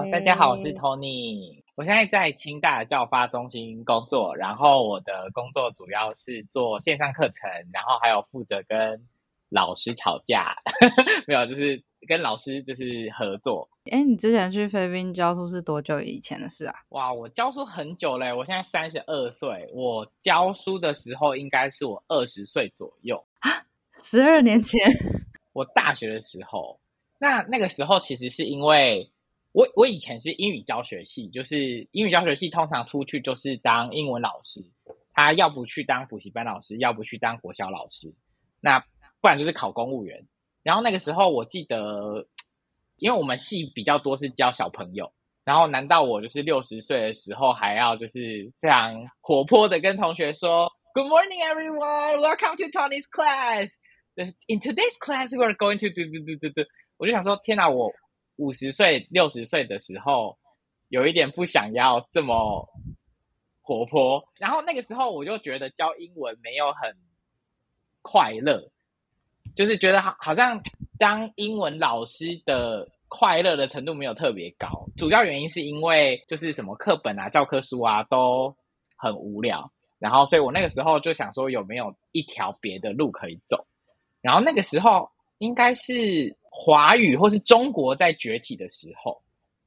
好，大家好，我是 Tony，我现在在清大的教发中心工作，然后我的工作主要是做线上课程，然后还有负责跟老师吵架，没有，就是跟老师就是合作。哎，你之前去菲律宾教书是多久以前的事啊？哇，我教书很久嘞，我现在三十二岁，我教书的时候应该是我二十岁左右啊，十二年前，我大学的时候。那那个时候其实是因为我我以前是英语教学系，就是英语教学系通常出去就是当英文老师，他要不去当补习班老师，要不去当国小老师，那不然就是考公务员。然后那个时候我记得，因为我们系比较多是教小朋友，然后难道我就是六十岁的时候还要就是非常活泼的跟同学说 Good morning everyone, welcome to Tony's class. In today's class, we are going to do do do do do. 我就想说，天哪！我五十岁、六十岁的时候，有一点不想要这么活泼。然后那个时候，我就觉得教英文没有很快乐，就是觉得好好像当英文老师的快乐的程度没有特别高。主要原因是因为就是什么课本啊、教科书啊都很无聊。然后，所以我那个时候就想说，有没有一条别的路可以走？然后那个时候应该是。华语或是中国在崛起的时候，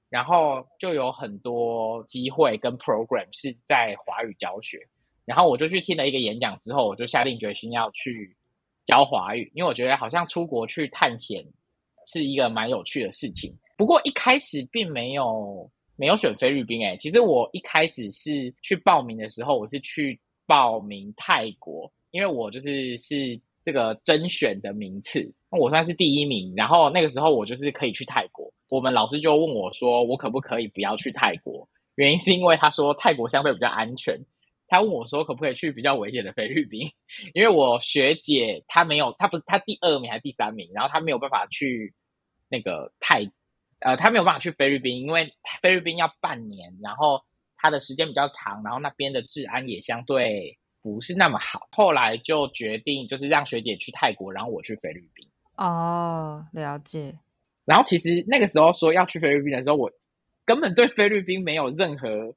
然后就有很多机会跟 program 是在华语教学，然后我就去听了一个演讲之后，我就下定决心要去教华语，因为我觉得好像出国去探险是一个蛮有趣的事情。不过一开始并没有没有选菲律宾，诶，其实我一开始是去报名的时候，我是去报名泰国，因为我就是是。这个甄选的名次，我算是第一名。然后那个时候我就是可以去泰国，我们老师就问我说，我可不可以不要去泰国？原因是因为他说泰国相对比较安全。他问我说，可不可以去比较危险的菲律宾？因为我学姐她没有，她不是她第二名还是第三名，然后她没有办法去那个泰，呃，她没有办法去菲律宾，因为菲律宾要半年，然后它的时间比较长，然后那边的治安也相对。不是那么好，后来就决定就是让学姐去泰国，然后我去菲律宾。哦，了解。然后其实那个时候说要去菲律宾的时候，我根本对菲律宾没有任何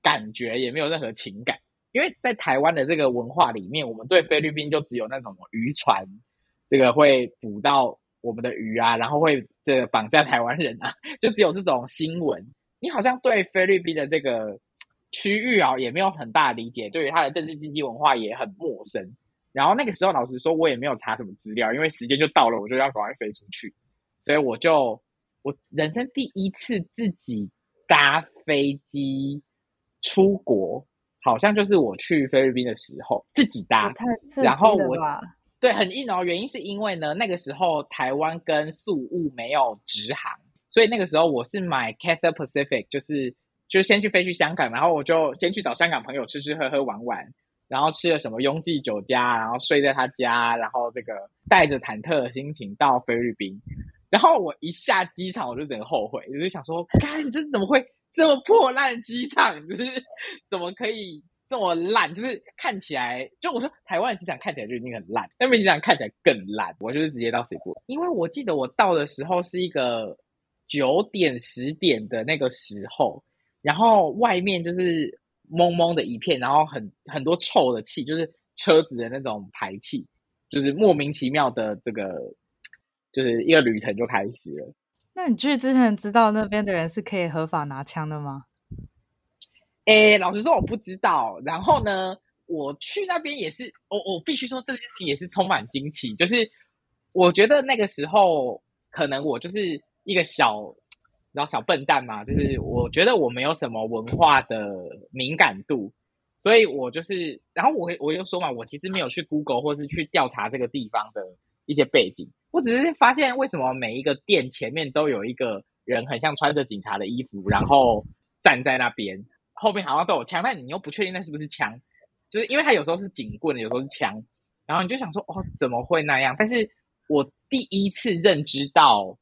感觉，也没有任何情感，因为在台湾的这个文化里面，我们对菲律宾就只有那种渔船，这个会捕到我们的鱼啊，然后会这个绑架台湾人啊，就只有这种新闻。你好像对菲律宾的这个。区域啊，也没有很大的理解，对于他的政治经济文化也很陌生。然后那个时候，老实说，我也没有查什么资料，因为时间就到了，我就要赶快飞出去。所以我就我人生第一次自己搭飞机出国，好像就是我去菲律宾的时候自己搭。然后我对很硬哦，原因是因为呢，那个时候台湾跟宿务没有直航，所以那个时候我是买 Cathay Pacific，就是。就先去飞去香港，然后我就先去找香港朋友吃吃喝喝玩玩，然后吃了什么雍记酒家，然后睡在他家，然后这个带着忐忑的心情到菲律宾，然后我一下机场我就整个后悔，我就想说，干，这怎么会这么破烂机场？就是 怎么可以这么烂？就是看起来，就我说台湾机场看起来就已经很烂，那边机场看起来更烂。我就是直接到水果，因为我记得我到的时候是一个九点十点的那个时候。然后外面就是蒙蒙的一片，然后很很多臭的气，就是车子的那种排气，就是莫名其妙的这个，就是一个旅程就开始了。那你去之前知道那边的人是可以合法拿枪的吗？诶，老实说我不知道。然后呢，我去那边也是，我我必须说这件事情也是充满惊奇。就是我觉得那个时候可能我就是一个小。然后小笨蛋嘛，就是我觉得我没有什么文化的敏感度，所以我就是，然后我我就说嘛，我其实没有去 Google 或是去调查这个地方的一些背景，我只是发现为什么每一个店前面都有一个人很像穿着警察的衣服，然后站在那边，后面好像都有枪，但你又不确定那是不是枪，就是因为他有时候是警棍，有时候是枪，然后你就想说哦，怎么会那样？但是我第一次认知到，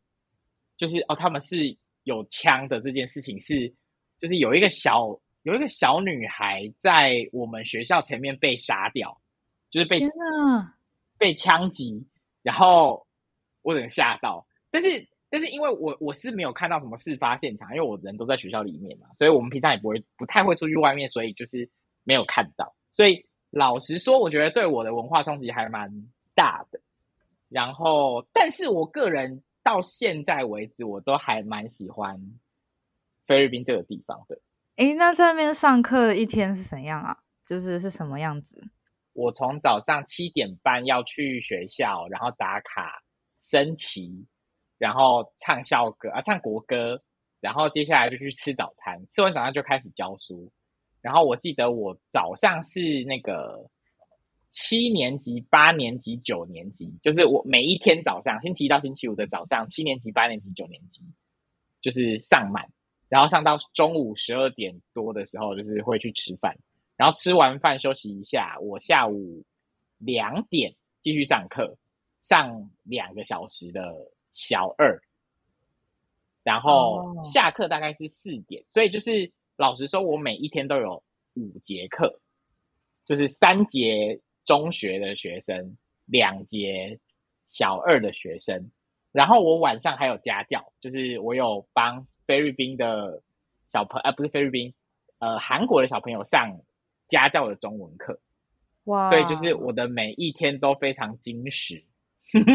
就是哦，他们是。有枪的这件事情是，就是有一个小有一个小女孩在我们学校前面被杀掉，就是被，被枪击，然后我整个吓到。但是但是因为我我是没有看到什么事发现场，因为我人都在学校里面嘛，所以我们平常也不会不太会出去外面，所以就是没有看到。所以老实说，我觉得对我的文化冲击还蛮大的。然后，但是我个人到现在为止，我都还蛮喜欢菲律宾这个地方的。诶，那在那边上课一天是怎样啊？就是是什么样子？我从早上七点半要去学校，然后打卡升旗。然后唱校歌啊，唱国歌，然后接下来就去吃早餐，吃完早餐就开始教书。然后我记得我早上是那个七年级、八年级、九年级，就是我每一天早上，星期一到星期五的早上，七年级、八年级、九年级，就是上满，然后上到中午十二点多的时候，就是会去吃饭，然后吃完饭休息一下，我下午两点继续上课，上两个小时的。小二，然后下课大概是四点，所以就是老实说，我每一天都有五节课，就是三节中学的学生，两节小二的学生，然后我晚上还有家教，就是我有帮菲律宾的小朋友，呃，不是菲律宾，呃，韩国的小朋友上家教的中文课，哇，所以就是我的每一天都非常精实，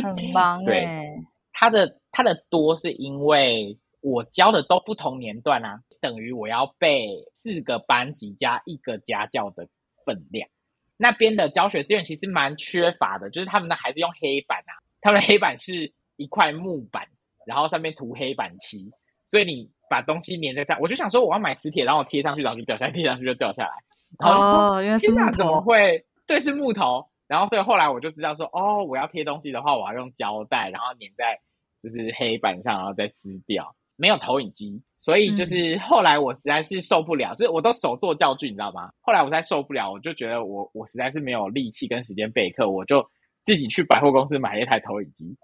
很忙欸，对。他的他的多是因为我教的都不同年段啊，等于我要背四个班级加一个家教的分量。那边的教学资源其实蛮缺乏的，就是他们的还是用黑板啊，他们的黑板是一块木板，然后上面涂黑板漆，所以你把东西粘在上，我就想说我要买磁铁，然后我贴上去，然后就掉下来，贴上去就掉下来。哦，原来是木头，怎么会？对，是木头。然后所以后来我就知道说，哦，我要贴东西的话，我要用胶带，然后粘在。就是黑板上，然后再撕掉，没有投影机，所以就是后来我实在是受不了，嗯、就是我都手做教具，你知道吗？后来我实在受不了，我就觉得我我实在是没有力气跟时间备课，我就自己去百货公司买了一台投影机。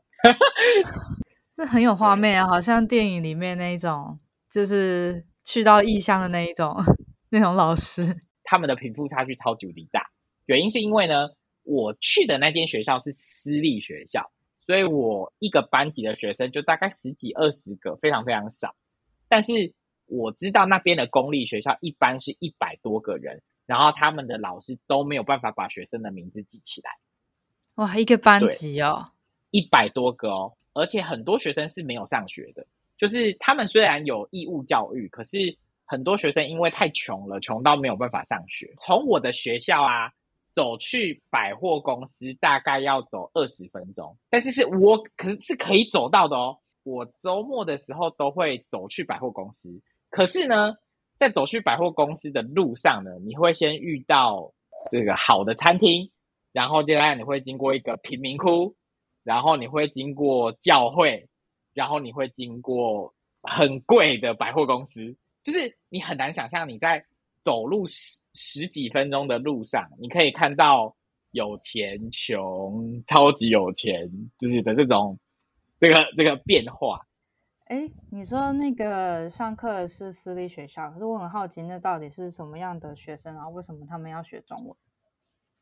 是很有画面啊，好像电影里面那一种，就是去到异乡的那一种 那种老师，他们的贫富差距超级无敌大。原因是因为呢，我去的那间学校是私立学校。所以我一个班级的学生就大概十几二十个，非常非常少。但是我知道那边的公立学校一般是一百多个人，然后他们的老师都没有办法把学生的名字记起来。哇，一个班级哦，一百多个哦，而且很多学生是没有上学的。就是他们虽然有义务教育，可是很多学生因为太穷了，穷到没有办法上学。从我的学校啊。走去百货公司大概要走二十分钟，但是是我可是是可以走到的哦。我周末的时候都会走去百货公司，可是呢，在走去百货公司的路上呢，你会先遇到这个好的餐厅，然后接下来你会经过一个贫民窟，然后你会经过教会，然后你会经过很贵的百货公司，就是你很难想象你在。走路十十几分钟的路上，你可以看到有钱、穷、超级有钱，就是的这种这个这个变化。哎，你说那个上课是私立学校，可是我很好奇，那到底是什么样的学生啊？为什么他们要学中文？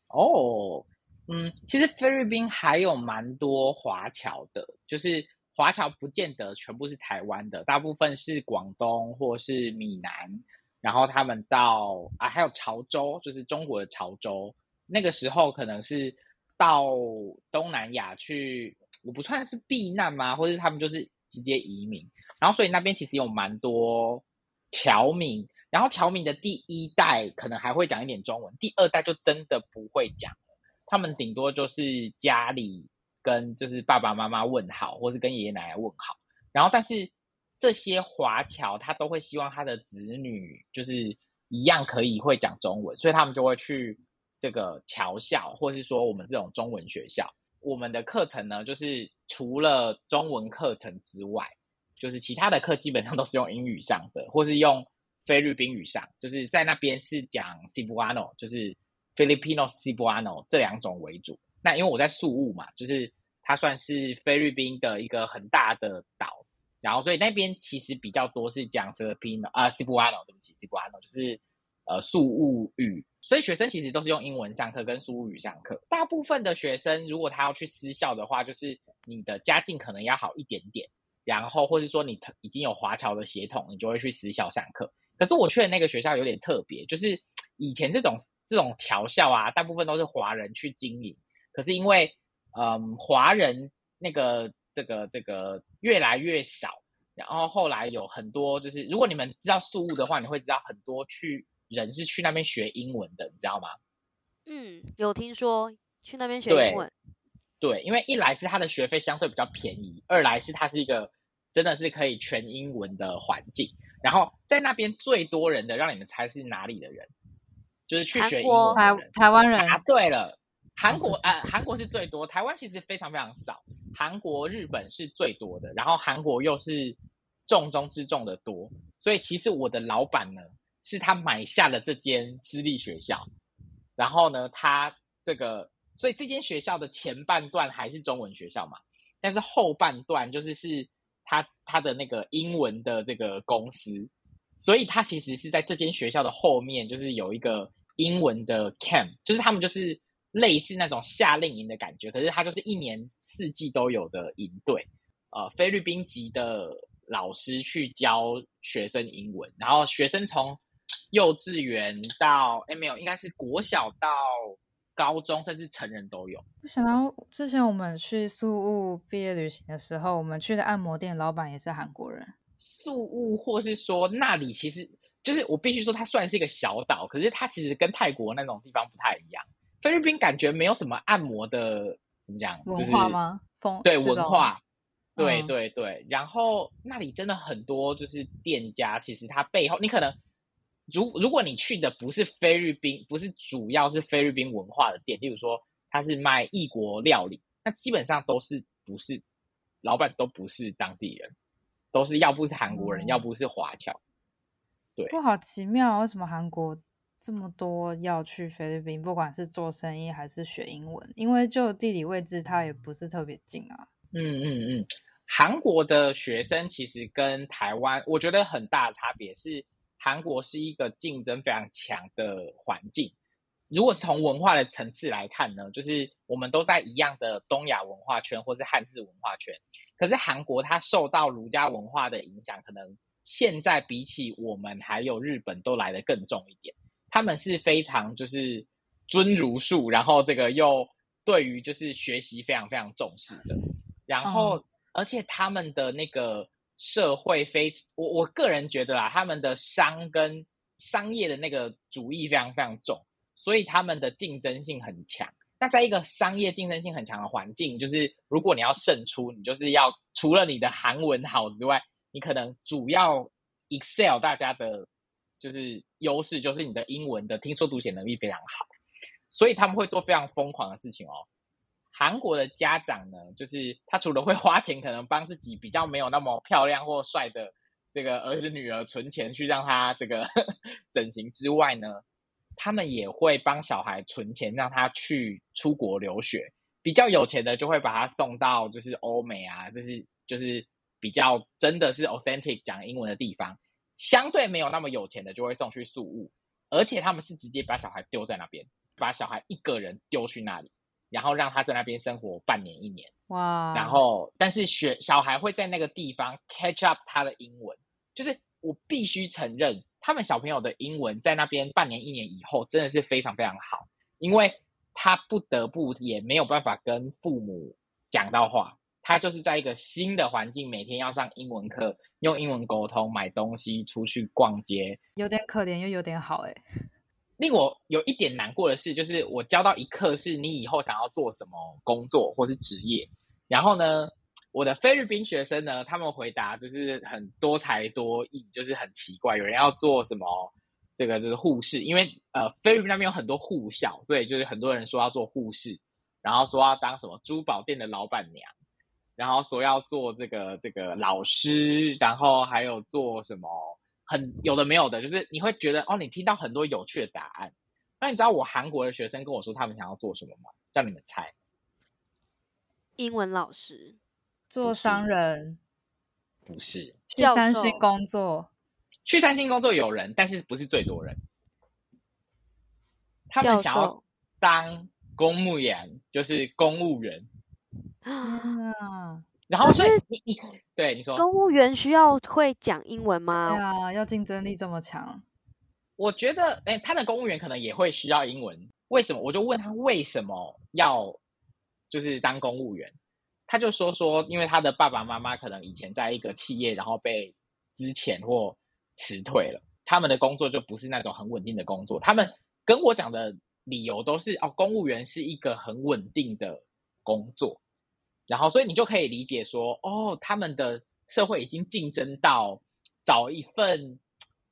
哦，嗯，其实菲律宾还有蛮多华侨的，就是华侨不见得全部是台湾的，大部分是广东或是闽南。然后他们到啊，还有潮州，就是中国的潮州。那个时候可能是到东南亚去，我不算是避难吗？或者他们就是直接移民。然后所以那边其实有蛮多侨民。然后侨民的第一代可能还会讲一点中文，第二代就真的不会讲。他们顶多就是家里跟就是爸爸妈妈问好，或是跟爷爷奶奶问好。然后但是。这些华侨他都会希望他的子女就是一样可以会讲中文，所以他们就会去这个侨校，或是说我们这种中文学校。我们的课程呢，就是除了中文课程之外，就是其他的课基本上都是用英语上的，或是用菲律宾语上。就是在那边是讲 Cebuano，就是 Filipino Cebuano 这两种为主。那因为我在宿务嘛，就是它算是菲律宾的一个很大的岛。然后，所以那边其实比较多是讲菲律宾的啊，西布阿诺，对不起，西布阿诺就是呃宿务语，所以学生其实都是用英文上课跟宿务语上课。大部分的学生如果他要去私校的话，就是你的家境可能要好一点点，然后或是说你已经有华侨的血统，你就会去私校上课。可是我去的那个学校有点特别，就是以前这种这种侨校啊，大部分都是华人去经营。可是因为嗯华人那个这个这个越来越少，然后后来有很多就是如果你们知道宿雾的话，你会知道很多去人是去那边学英文的，你知道吗？嗯，有听说去那边学英文。对，对，因为一来是他的学费相对比较便宜，二来是它是一个真的是可以全英文的环境。然后在那边最多人的，让你们猜是哪里的人？就是去学英文。台台湾人。答对了，韩国啊、呃，韩国是最多，台湾其实非常非常少。韩国、日本是最多的，然后韩国又是重中之重的多，所以其实我的老板呢，是他买下了这间私立学校，然后呢，他这个，所以这间学校的前半段还是中文学校嘛，但是后半段就是是。他他的那个英文的这个公司，所以他其实是在这间学校的后面，就是有一个英文的 camp，就是他们就是类似那种夏令营的感觉，可是他就是一年四季都有的营队，呃，菲律宾籍的老师去教学生英文，然后学生从幼稚园到诶没有，应该是国小到。高中甚至成人都有。我想到之前我们去宿务毕业旅行的时候，我们去的按摩店老板也是韩国人。宿务，或是说那里，其实就是我必须说，它算是一个小岛，可是它其实跟泰国那种地方不太一样。菲律宾感觉没有什么按摩的，怎么讲？文化吗？风、就是、对文化，对对对。然后那里真的很多，就是店家，其实它背后你可能。如如果你去的不是菲律宾，不是主要是菲律宾文化的店，例如说他是卖异国料理，那基本上都是不是老板都不是当地人，都是要不是韩国人，嗯、要不是华侨。对，不好奇妙，为什么韩国这么多要去菲律宾，不管是做生意还是学英文？因为就地理位置，它也不是特别近啊。嗯嗯嗯，韩国的学生其实跟台湾，我觉得很大的差别是。韩国是一个竞争非常强的环境。如果从文化的层次来看呢，就是我们都在一样的东亚文化圈或是汉字文化圈。可是韩国它受到儒家文化的影响，可能现在比起我们还有日本都来得更重一点。他们是非常就是尊儒术，然后这个又对于就是学习非常非常重视的。然后而且他们的那个。社会非我我个人觉得啦，他们的商跟商业的那个主义非常非常重，所以他们的竞争性很强。那在一个商业竞争性很强的环境，就是如果你要胜出，你就是要除了你的韩文好之外，你可能主要 Excel 大家的，就是优势就是你的英文的听说读写能力非常好，所以他们会做非常疯狂的事情哦。韩国的家长呢，就是他除了会花钱，可能帮自己比较没有那么漂亮或帅的这个儿子女儿存钱去让他这个 整形之外呢，他们也会帮小孩存钱让他去出国留学。比较有钱的就会把他送到就是欧美啊，就是就是比较真的是 authentic 讲英文的地方。相对没有那么有钱的就会送去宿务，而且他们是直接把小孩丢在那边，把小孩一个人丢去那里。然后让他在那边生活半年一年，哇！然后，但是学小孩会在那个地方 catch up 他的英文，就是我必须承认，他们小朋友的英文在那边半年一年以后真的是非常非常好，因为他不得不也没有办法跟父母讲到话，他就是在一个新的环境，每天要上英文课，用英文沟通，买东西，出去逛街，有点可怜又有点好哎。令我有一点难过的是，就是我教到一课是你以后想要做什么工作或是职业，然后呢，我的菲律宾学生呢，他们回答就是很多才多艺，就是很奇怪，有人要做什么这个就是护士，因为呃菲律宾那边有很多护校，所以就是很多人说要做护士，然后说要当什么珠宝店的老板娘，然后说要做这个这个老师，然后还有做什么。很有的没有的，就是你会觉得哦，你听到很多有趣的答案。那你知道我韩国的学生跟我说他们想要做什么吗？叫你们猜。英文老师，做商人，不是，去三星工作，去三星工作有人，但是不是最多人。他们想要当公务员，就是公务员。啊，然后所以你你对你说，公务员需要会讲英文吗？对啊，要竞争力这么强。我觉得，哎，他的公务员可能也会需要英文。为什么？我就问他为什么要就是当公务员，他就说说，因为他的爸爸妈妈可能以前在一个企业，然后被之前或辞退了，他们的工作就不是那种很稳定的工作。他们跟我讲的理由都是哦，公务员是一个很稳定的工作，然后所以你就可以理解说，哦，他们的社会已经竞争到找一份。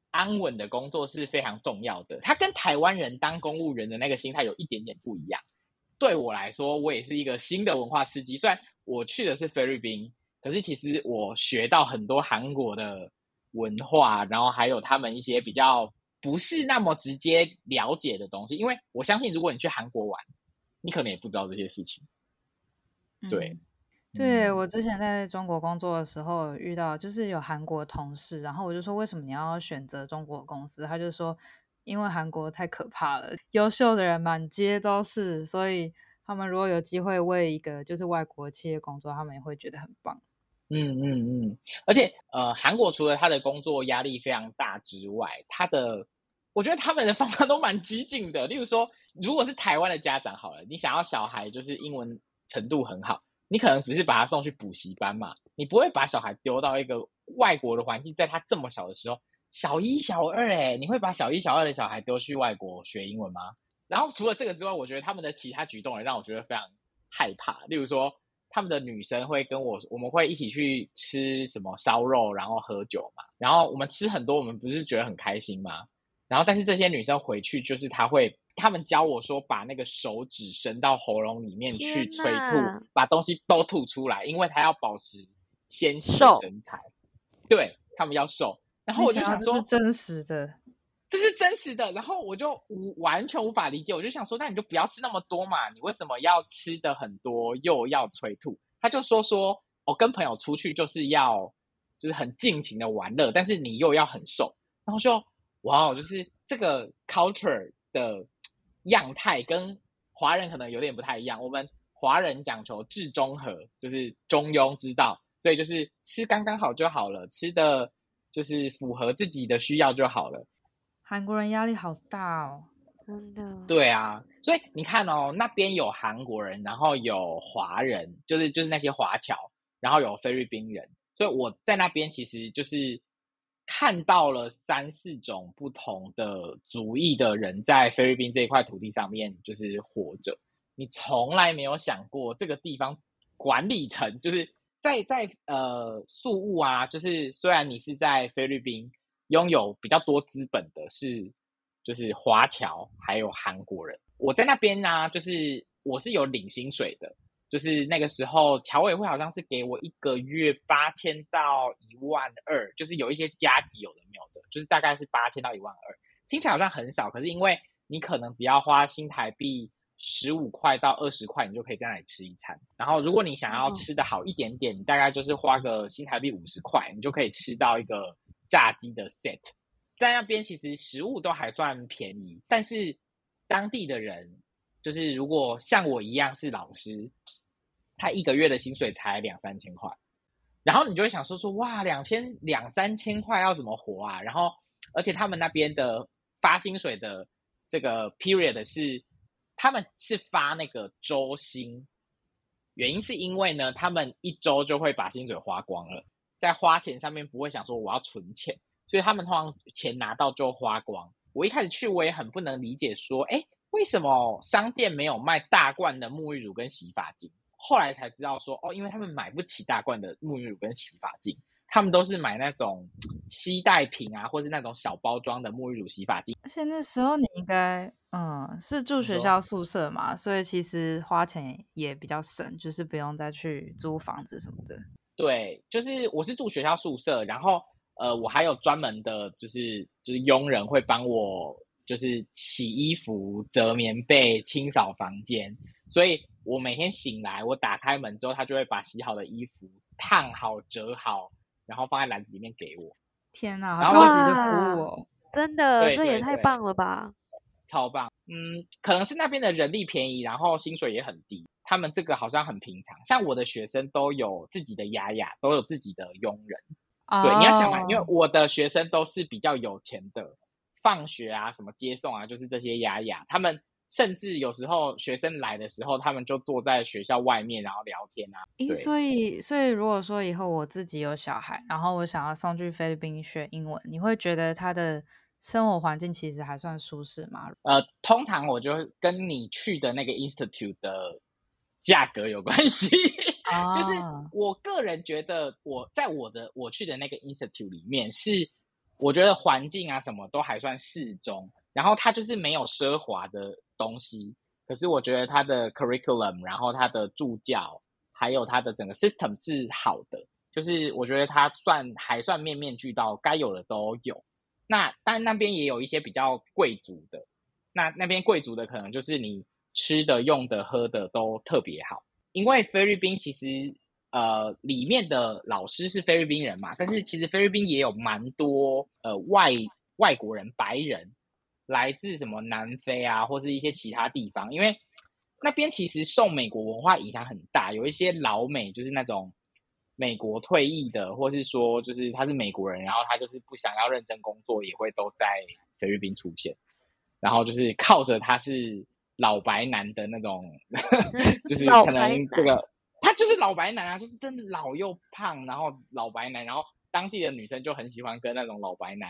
安稳的工作是非常重要的。他跟台湾人当公务员的那个心态有一点点不一样。对我来说，我也是一个新的文化刺激。虽然我去的是菲律宾，可是其实我学到很多韩国的文化，然后还有他们一些比较不是那么直接了解的东西。因为我相信，如果你去韩国玩，你可能也不知道这些事情。对。嗯对，我之前在中国工作的时候遇到，就是有韩国同事，然后我就说，为什么你要选择中国公司？他就说，因为韩国太可怕了，优秀的人满街都是，所以他们如果有机会为一个就是外国企业工作，他们也会觉得很棒。嗯嗯嗯，而且呃，韩国除了他的工作压力非常大之外，他的我觉得他们的方法都蛮激进的。例如说，如果是台湾的家长好了，你想要小孩就是英文程度很好。你可能只是把他送去补习班嘛，你不会把小孩丢到一个外国的环境，在他这么小的时候，小一、小二，诶，你会把小一、小二的小孩丢去外国学英文吗？然后除了这个之外，我觉得他们的其他举动也让我觉得非常害怕。例如说，他们的女生会跟我，我们会一起去吃什么烧肉，然后喝酒嘛，然后我们吃很多，我们不是觉得很开心吗？然后但是这些女生回去就是她会。他们教我说，把那个手指伸到喉咙里面去催吐，把东西都吐出来，因为他要保持纤细的身材。对，他们要瘦。然后我就想说，这是真实的，这是真实的。然后我就无完全无法理解，我就想说，那你就不要吃那么多嘛，你为什么要吃的很多又要催吐？他就说说，我跟朋友出去就是要就是很尽情的玩乐，但是你又要很瘦。然后就，哇，就是这个 culture 的。样态跟华人可能有点不太一样，我们华人讲求至中和，就是中庸之道，所以就是吃刚刚好就好了，吃的就是符合自己的需要就好了。韩国人压力好大哦，真的。对啊，所以你看哦，那边有韩国人，然后有华人，就是就是那些华侨，然后有菲律宾人，所以我在那边其实就是。看到了三四种不同的族裔的人在菲律宾这一块土地上面就是活着，你从来没有想过这个地方管理层就是在在呃宿务啊，就是虽然你是在菲律宾拥有比较多资本的是就是华侨还有韩国人，我在那边呢、就是我是有领薪水的。就是那个时候，侨委会好像是给我一个月八千到一万二，就是有一些加急，有的没有的，就是大概是八千到一万二，听起来好像很少，可是因为你可能只要花新台币十五块到二十块，你就可以在那里吃一餐。然后如果你想要吃的好一点点，你大概就是花个新台币五十块，你就可以吃到一个炸鸡的 set。在那边其实食物都还算便宜，但是当地的人。就是如果像我一样是老师，他一个月的薪水才两三千块，然后你就会想说说哇，两千两三千块要怎么活啊？然后而且他们那边的发薪水的这个 period 是他们是发那个周薪，原因是因为呢，他们一周就会把薪水花光了，在花钱上面不会想说我要存钱，所以他们通常钱拿到就花光。我一开始去我也很不能理解说，哎。为什么商店没有卖大罐的沐浴乳跟洗发精？后来才知道说，哦，因为他们买不起大罐的沐浴乳跟洗发精，他们都是买那种吸带瓶啊，或是那种小包装的沐浴乳、洗发精。而且那时候你应该，嗯，是住学校宿舍嘛，所以其实花钱也比较省，就是不用再去租房子什么的。对，就是我是住学校宿舍，然后呃，我还有专门的，就是就是佣人会帮我。就是洗衣服、折棉被、清扫房间，所以我每天醒来，我打开门之后，他就会把洗好的衣服烫好、折好，然后放在篮子里面给我。天哪，然后自己的服务哦，真的，这也太棒了吧！超棒，嗯，可能是那边的人力便宜，然后薪水也很低。他们这个好像很平常，像我的学生都有自己的雅雅，都有自己的佣人。Oh. 对，你要想嘛，因为我的学生都是比较有钱的，放学啊，什么接送啊，就是这些雅雅，他们。甚至有时候学生来的时候，他们就坐在学校外面，然后聊天啊。诶，所以，所以如果说以后我自己有小孩，然后我想要送去菲律宾学英文，你会觉得他的生活环境其实还算舒适吗？呃，通常我就跟你去的那个 institute 的价格有关系。哦，就是我个人觉得，我在我的我去的那个 institute 里面，是我觉得环境啊什么都还算适中，然后它就是没有奢华的。东西，可是我觉得它的 curriculum，然后它的助教，还有它的整个 system 是好的，就是我觉得它算还算面面俱到，该有的都有。那但那边也有一些比较贵族的，那那边贵族的可能就是你吃的、用的、喝的都特别好，因为菲律宾其实呃里面的老师是菲律宾人嘛，但是其实菲律宾也有蛮多呃外外国人、白人。来自什么南非啊，或是一些其他地方，因为那边其实受美国文化影响很大，有一些老美就是那种美国退役的，或是说就是他是美国人，然后他就是不想要认真工作，也会都在菲律宾出现，然后就是靠着他是老白男的那种，就是可能这个他就是老白男啊，就是真的老又胖，然后老白男，然后当地的女生就很喜欢跟那种老白男。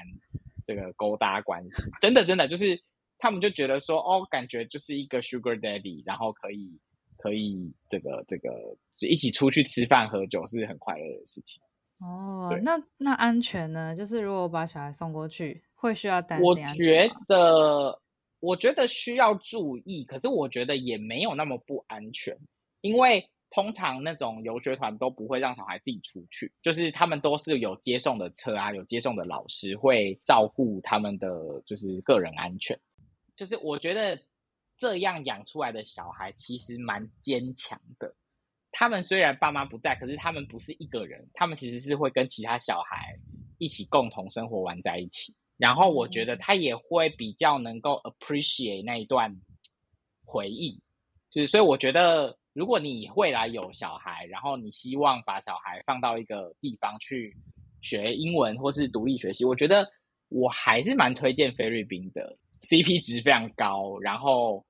这个勾搭关系，真的真的就是他们就觉得说，哦，感觉就是一个 sugar daddy，然后可以可以这个这个就一起出去吃饭喝酒是很快乐的事情。哦，那那安全呢？就是如果我把小孩送过去，会需要担心？我觉得我觉得需要注意，可是我觉得也没有那么不安全，因为。通常那种游学团都不会让小孩自己出去，就是他们都是有接送的车啊，有接送的老师会照顾他们的就是个人安全。就是我觉得这样养出来的小孩其实蛮坚强的。他们虽然爸妈不在，可是他们不是一个人，他们其实是会跟其他小孩一起共同生活玩在一起。然后我觉得他也会比较能够 appreciate 那一段回忆，就是所以我觉得。如果你未来有小孩，然后你希望把小孩放到一个地方去学英文或是独立学习，我觉得我还是蛮推荐菲律宾的，CP 值非常高。然后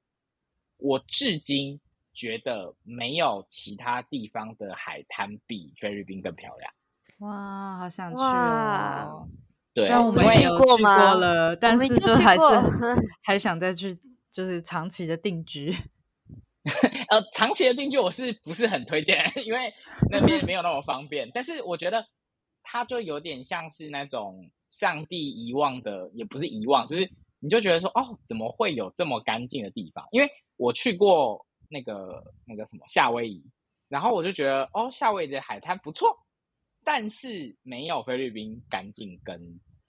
我至今觉得没有其他地方的海滩比菲律宾更漂亮。哇，好想去哦！对，虽然我们也有去过了，但是就还是还想再去，就是长期的定居。呃，长期的定居我是不是很推荐？因为那边没有那么方便。但是我觉得它就有点像是那种上帝遗忘的，也不是遗忘，就是你就觉得说，哦，怎么会有这么干净的地方？因为我去过那个那个什么夏威夷，然后我就觉得，哦，夏威夷的海滩不错，但是没有菲律宾干净跟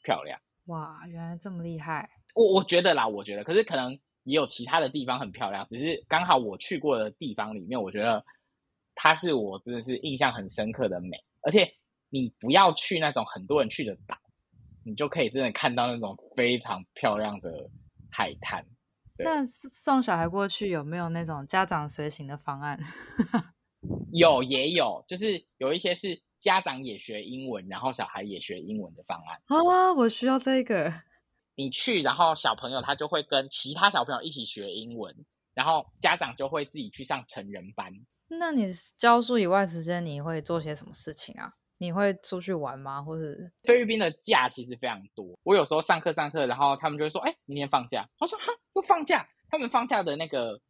漂亮。哇，原来这么厉害！我我觉得啦，我觉得，可是可能。也有其他的地方很漂亮，只是刚好我去过的地方里面，我觉得它是我真的是印象很深刻的美。而且你不要去那种很多人去的岛，你就可以真的看到那种非常漂亮的海滩。那送小孩过去有没有那种家长随行的方案？有，也有，就是有一些是家长也学英文，然后小孩也学英文的方案。好啊，我需要这个。你去，然后小朋友他就会跟其他小朋友一起学英文，然后家长就会自己去上成人班。那你教书以外时间，你会做些什么事情啊？你会出去玩吗？或是菲律宾的假其实非常多。我有时候上课上课，然后他们就会说：“哎，明天放假。”我说：“哈，不放假？”他们放假的那个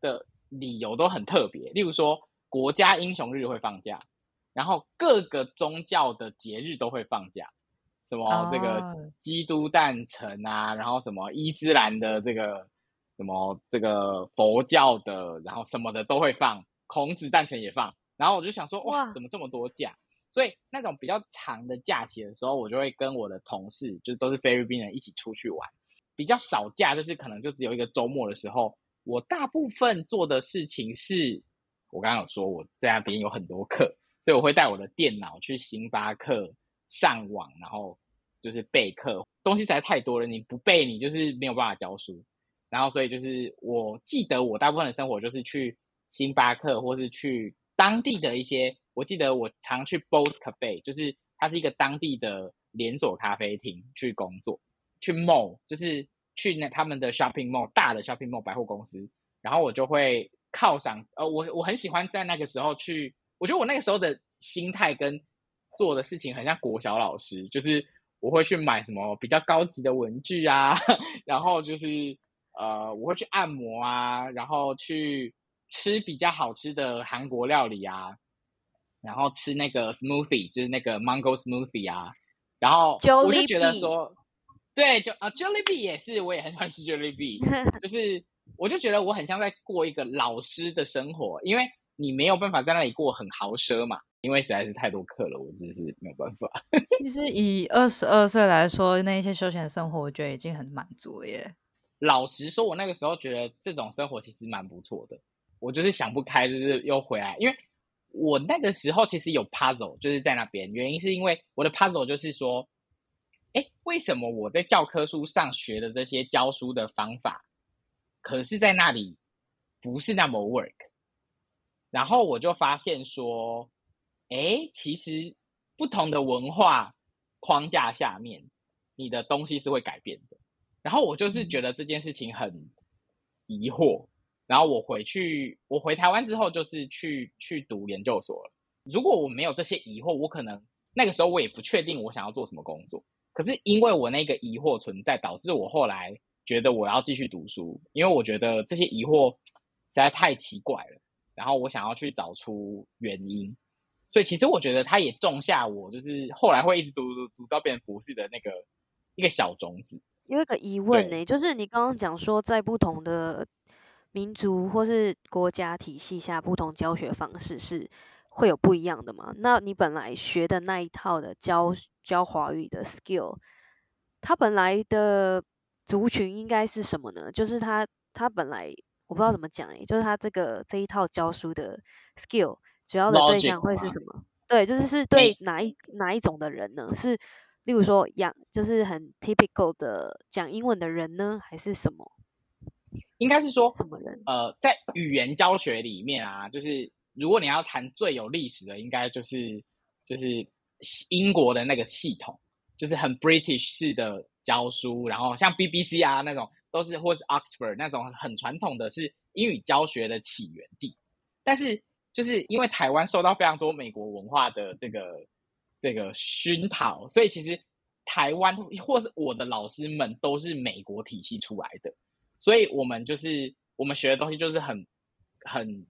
的理由都很特别，例如说国家英雄日会放假，然后各个宗教的节日都会放假。什么这个基督诞辰啊，然后什么伊斯兰的这个什么这个佛教的，然后什么的都会放，孔子诞辰也放。然后我就想说，哇，怎么这么多假？所以那种比较长的假期的时候，我就会跟我的同事，就都是菲律宾人一起出去玩。比较少假，就是可能就只有一个周末的时候，我大部分做的事情是，我刚刚有说我在那边有很多课，所以我会带我的电脑去星巴克。上网，然后就是备课，东西实在太多了，你不备，你就是没有办法教书。然后，所以就是我记得我大部分的生活就是去星巴克，或是去当地的一些。我记得我常去 Boss Cafe，就是它是一个当地的连锁咖啡厅去工作，去 mall，就是去那他们的 shopping mall，大的 shopping mall 百货公司，然后我就会犒赏。呃，我我很喜欢在那个时候去，我觉得我那个时候的心态跟做的事情很像国小老师，就是我会去买什么比较高级的文具啊，然后就是呃，我会去按摩啊，然后去吃比较好吃的韩国料理啊。然后吃那个 smoothie，就是那个 mango smoothie 啊，然后我就觉得说，对，就啊 Jollibee 也是，我也很喜欢吃 Jollibee，就是我就觉得我很像在过一个老师的生活，因为你没有办法在那里过很豪奢嘛，因为实在是太多课了，我真是没有办法。其实以二十二岁来说，那一些休闲生活，我觉得已经很满足了耶。老实说，我那个时候觉得这种生活其实蛮不错的，我就是想不开，就是又回来，因为。我那个时候其实有 puzzle，就是在那边，原因是因为我的 puzzle 就是说，哎，为什么我在教科书上学的这些教书的方法，可是在那里不是那么 work？然后我就发现说，哎，其实不同的文化框架下面，你的东西是会改变的。然后我就是觉得这件事情很疑惑。然后我回去，我回台湾之后就是去去读研究所了。如果我没有这些疑惑，我可能那个时候我也不确定我想要做什么工作。可是因为我那个疑惑存在，导致我后来觉得我要继续读书，因为我觉得这些疑惑实在太奇怪了。然后我想要去找出原因，所以其实我觉得他也种下我就是后来会一直读读读到变成博士的那个一个小种子。有一个疑问呢，就是你刚刚讲说在不同的。民族或是国家体系下，不同教学方式是会有不一样的嘛？那你本来学的那一套的教教华语的 skill，它本来的族群应该是什么呢？就是他他本来我不知道怎么讲诶，就是他这个这一套教书的 skill 主要的对象会是什么？对，就是是对哪一哪一种的人呢？是例如说讲就是很 typical 的讲英文的人呢，还是什么？应该是说什么人，呃，在语言教学里面啊，就是如果你要谈最有历史的，应该就是就是英国的那个系统，就是很 British 式的教书，然后像 BBC 啊那种，都是或是 Oxford 那种很传统的是英语教学的起源地。但是就是因为台湾受到非常多美国文化的这个这个熏陶，所以其实台湾或是我的老师们都是美国体系出来的。所以我们就是我们学的东西就是很很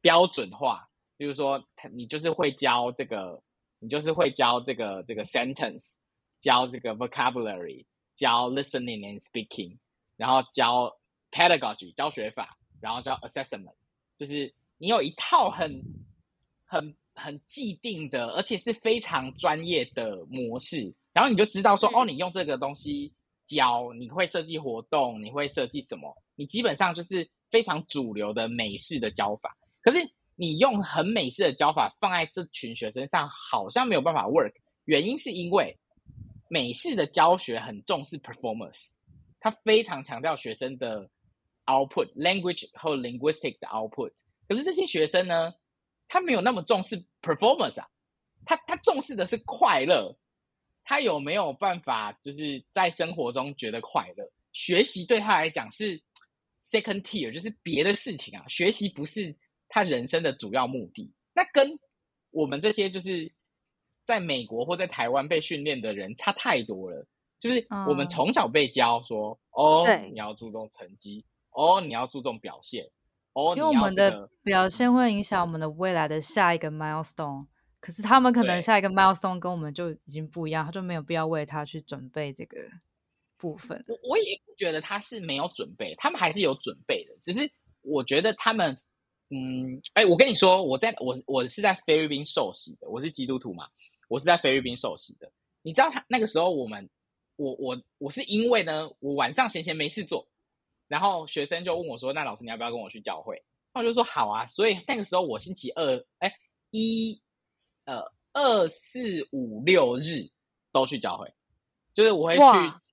标准化，比如说你就是会教这个，你就是会教这个这个 sentence，教这个 vocabulary，教 listening and speaking，然后教 pedagogy 教学法，然后教 assessment，就是你有一套很很很既定的，而且是非常专业的模式，然后你就知道说哦，你用这个东西。教你会设计活动，你会设计什么？你基本上就是非常主流的美式的教法。可是你用很美式的教法放在这群学生上，好像没有办法 work。原因是因为美式的教学很重视 performance，他非常强调学生的 output，language 和 linguistic 的 output。可是这些学生呢，他没有那么重视 performance 啊，他他重视的是快乐。他有没有办法，就是在生活中觉得快乐？学习对他来讲是 second tier，就是别的事情啊。学习不是他人生的主要目的。那跟我们这些就是在美国或在台湾被训练的人差太多了。就是我们从小被教说，哦，你要注重成绩，哦，你要注重表现，哦，因为我们的表现会影响我们的未来的下一个 milestone。可是他们可能下一个 milestone 跟我们就已经不一样，他就没有必要为他去准备这个部分。我我也不觉得他是没有准备，他们还是有准备的。只是我觉得他们，嗯，哎，我跟你说，我在我我是在菲律宾受洗的，我是基督徒嘛，我是在菲律宾受洗的。你知道他那个时候，我们我我我是因为呢，我晚上闲闲没事做，然后学生就问我说：“那老师你要不要跟我去教会？”那我就说：“好啊。”所以那个时候我星期二，哎，一。呃，二四五六日都去教会，就是我会去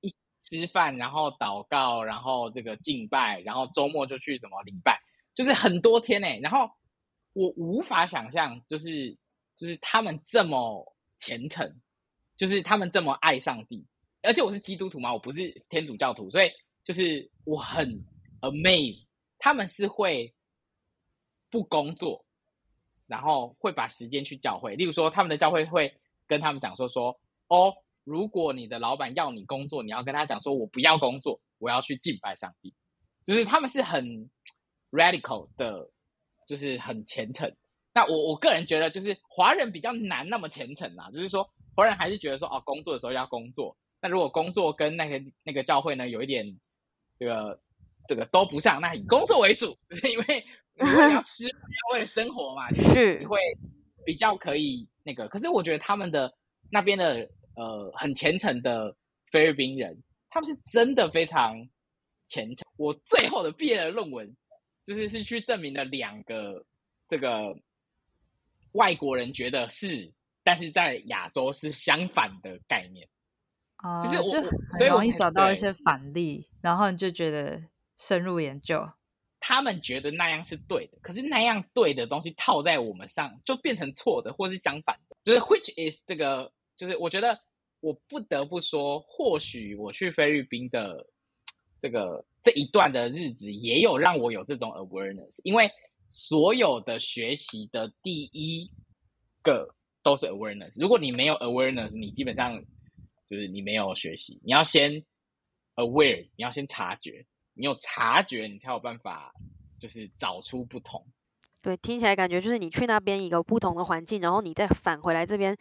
一吃饭，然后祷告，然后这个敬拜，然后周末就去什么礼拜，就是很多天呢。然后我无法想象，就是就是他们这么虔诚，就是他们这么爱上帝，而且我是基督徒嘛，我不是天主教徒，所以就是我很 amaze，他们是会不工作，然后会把时间去教会。例如说，他们的教会会跟他们讲说说哦。如果你的老板要你工作，你要跟他讲说：“我不要工作，我要去敬拜上帝。”就是他们是很 radical 的，就是很虔诚。那我我个人觉得，就是华人比较难那么虔诚啦。就是说，华人还是觉得说，哦，工作的时候要工作。那如果工作跟那个那个教会呢，有一点这个这个都不上，那以工作为主，就是因为你为了吃，为了生活嘛，就是你会比较可以那个。可是我觉得他们的那边的。呃，很虔诚的菲律宾人，他们是真的非常虔诚。我最后的毕业的论文，就是是去证明了两个这个外国人觉得是，但是在亚洲是相反的概念。啊、呃，就是我，所以容易找到一些反例，然后你就觉得深入研究。他们觉得那样是对的，可是那样对的东西套在我们上，就变成错的，或是相反的。就是 which is 这个。就是我觉得我不得不说，或许我去菲律宾的这个这一段的日子，也有让我有这种 awareness。因为所有的学习的第一个都是 awareness。如果你没有 awareness，你基本上就是你没有学习。你要先 aware，你要先察觉，你有察觉，你才有办法就是找出不同。对，听起来感觉就是你去那边一个不同的环境，然后你再返回来这边。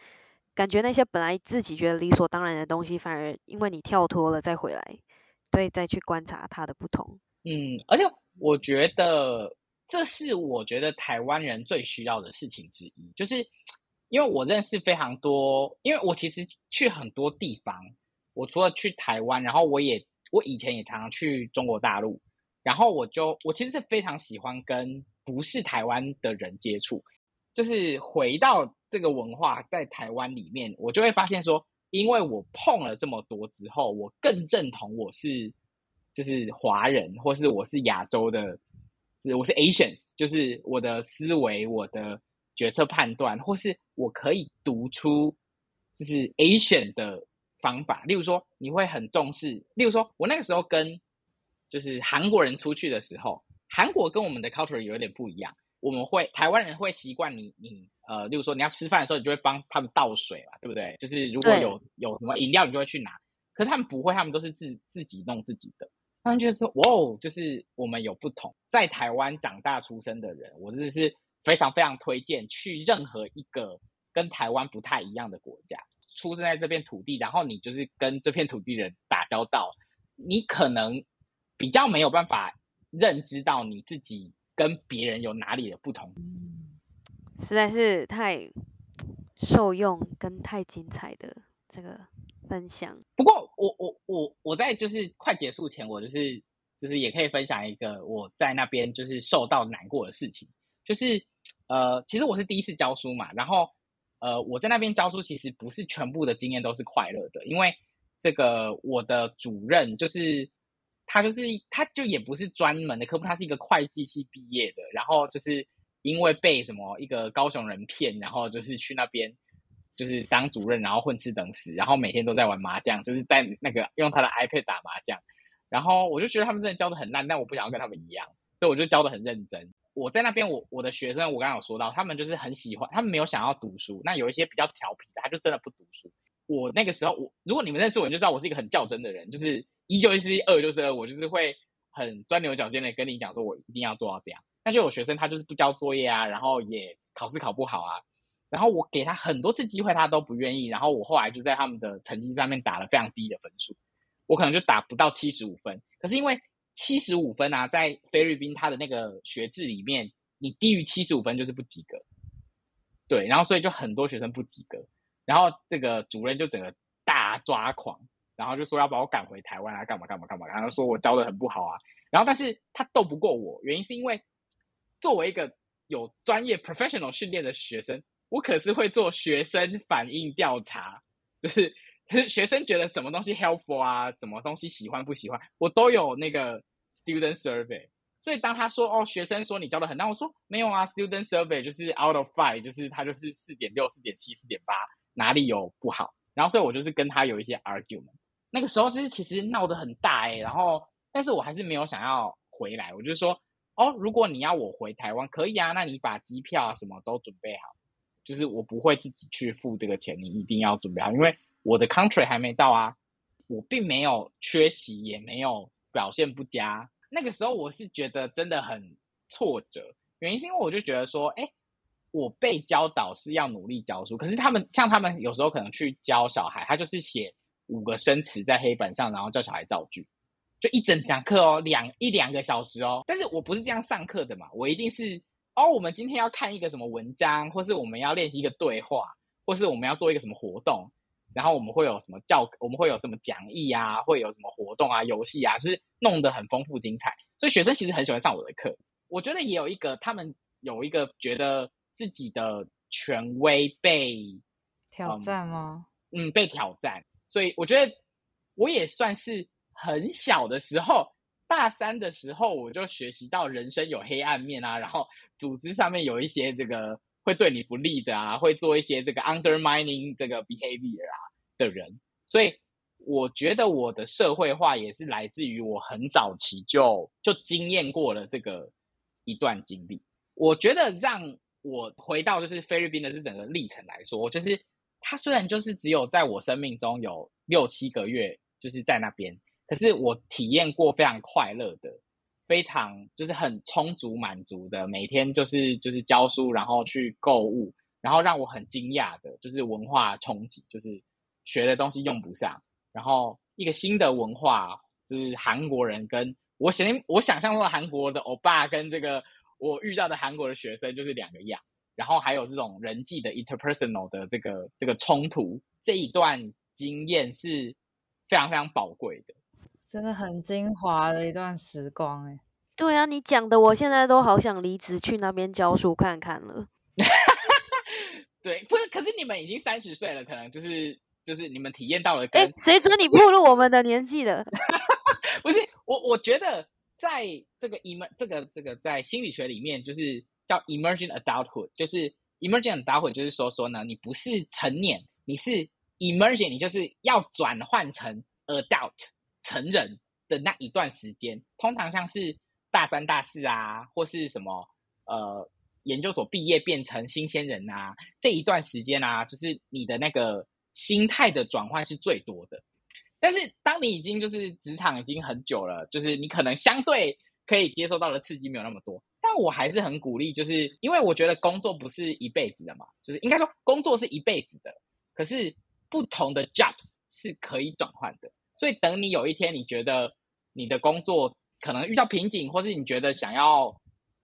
感觉那些本来自己觉得理所当然的东西，反而因为你跳脱了再回来，对，再去观察它的不同。嗯，而且我觉得这是我觉得台湾人最需要的事情之一，就是因为我认识非常多，因为我其实去很多地方，我除了去台湾，然后我也我以前也常常去中国大陆，然后我就我其实是非常喜欢跟不是台湾的人接触，就是回到。这个文化在台湾里面，我就会发现说，因为我碰了这么多之后，我更认同我是就是华人，或是我是亚洲的，是我是 Asians，就是我的思维、我的决策判断，或是我可以读出就是 Asian 的方法。例如说，你会很重视，例如说我那个时候跟就是韩国人出去的时候，韩国跟我们的 culture 有点不一样，我们会台湾人会习惯你你。呃，例如说你要吃饭的时候，你就会帮他们倒水嘛，对不对？就是如果有有什么饮料，你就会去拿。可是他们不会，他们都是自自己弄自己的。他们就是说，哇哦，就是我们有不同。在台湾长大出生的人，我真的是非常非常推荐去任何一个跟台湾不太一样的国家，出生在这片土地，然后你就是跟这片土地人打交道，你可能比较没有办法认知到你自己跟别人有哪里的不同。实在是太受用跟太精彩的这个分享。不过我我我我在就是快结束前，我就是就是也可以分享一个我在那边就是受到难过的事情，就是呃，其实我是第一次教书嘛，然后呃，我在那边教书其实不是全部的经验都是快乐的，因为这个我的主任就是他就是他就也不是专门的科目，他是一个会计系毕业的，然后就是。因为被什么一个高雄人骗，然后就是去那边，就是当主任，然后混吃等死，然后每天都在玩麻将，就是在那个用他的 iPad 打麻将。然后我就觉得他们真的教的很烂，但我不想要跟他们一样，所以我就教的很认真。我在那边，我我的学生，我刚刚有说到，他们就是很喜欢，他们没有想要读书。那有一些比较调皮的，他就真的不读书。我那个时候，我如果你们认识我，你就知道我是一个很较真的人，就是一就是一，二就是二，我就是会很钻牛角尖的跟你讲说，我一定要做到这样。那就有学生他就是不交作业啊，然后也考试考不好啊，然后我给他很多次机会，他都不愿意。然后我后来就在他们的成绩上面打了非常低的分数，我可能就打不到七十五分。可是因为七十五分啊，在菲律宾他的那个学制里面，你低于七十五分就是不及格。对，然后所以就很多学生不及格，然后这个主任就整个大抓狂，然后就说要把我赶回台湾啊，干嘛干嘛干嘛，然后说我教的很不好啊，然后但是他斗不过我，原因是因为。作为一个有专业 professional 训练的学生，我可是会做学生反应调查，就是学生觉得什么东西 helpful 啊，什么东西喜欢不喜欢，我都有那个 student survey。所以当他说哦，学生说你教的很烂，我说没有啊，student survey 就是 out of five，就是他就是四点六、四点七、四点八，哪里有不好？然后所以我就是跟他有一些 argument。那个时候就是其实闹得很大哎、然后但是我还是没有想要回来，我就说哦，如果你要我回台湾可以啊，那你把机票啊什么都准备好，就是我不会自己去付这个钱，你一定要准备好，因为我的 country 还没到啊，我并没有缺席，也没有表现不佳。那个时候我是觉得真的很挫折，原因是因为我就觉得说，哎，我被教导是要努力教书，可是他们像他们有时候可能去教小孩，他就是写五个生词在黑板上，然后叫小孩造句，就一整堂课哦，两一两个小时哦。但是我不是这样上课的嘛，我一定是哦，我们今天要看一个什么文章，或是我们要练习一个对话，或是我们要做一个什么活动。然后我们会有什么教，我们会有什么讲义啊，会有什么活动啊、游戏啊，就是弄得很丰富精彩。所以学生其实很喜欢上我的课。我觉得也有一个，他们有一个觉得自己的权威被挑战吗？嗯，嗯，被挑战。所以我觉得我也算是很小的时候，大三的时候我就学习到人生有黑暗面啊，然后组织上面有一些这个。会对你不利的啊，会做一些这个 undermining 这个 behavior 啊的人，所以我觉得我的社会化也是来自于我很早期就就经验过了这个一段经历。我觉得让我回到就是菲律宾的这整个历程来说，就是他虽然就是只有在我生命中有六七个月就是在那边，可是我体验过非常快乐的。非常就是很充足满足的，每天就是就是教书，然后去购物，然后让我很惊讶的，就是文化冲击，就是学的东西用不上，然后一个新的文化，就是韩国人跟我想我想象中的韩国的欧巴跟这个我遇到的韩国的学生就是两个样，然后还有这种人际的 interpersonal 的这个这个冲突，这一段经验是非常非常宝贵的。真的很精华的一段时光哎，对啊，你讲的我现在都好想离职去那边教书看看了。对，不是，可是你们已经三十岁了，可能就是就是你们体验到了跟。哎，谁准你步入我们的年纪的？不是，我我觉得在这个 emer 这个这个在心理学里面就是叫 emerging adulthood，就是 emerging adulthood，就是说说呢，你不是成年，你是 emerging，你就是要转换成 adult。成人的那一段时间，通常像是大三、大四啊，或是什么呃研究所毕业变成新鲜人啊，这一段时间啊，就是你的那个心态的转换是最多的。但是当你已经就是职场已经很久了，就是你可能相对可以接受到的刺激没有那么多。但我还是很鼓励，就是因为我觉得工作不是一辈子的嘛，就是应该说工作是一辈子的，可是不同的 jobs 是可以转换的。所以，等你有一天你觉得你的工作可能遇到瓶颈，或是你觉得想要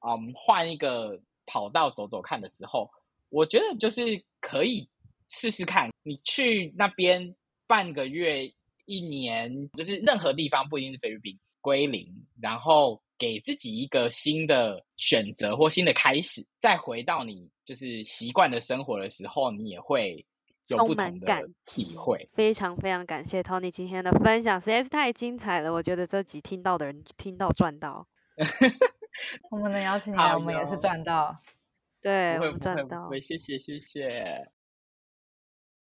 嗯换一个跑道走走看的时候，我觉得就是可以试试看。你去那边半个月、一年，就是任何地方，不一定是菲律宾，归零，然后给自己一个新的选择或新的开始，再回到你就是习惯的生活的时候，你也会。充满感激，非常非常感谢 Tony 今天的分享，实在是太精彩了。我觉得这集听到的人听到赚到，我们能邀请你来，我们也是赚到，对，我们赚到，谢谢谢谢。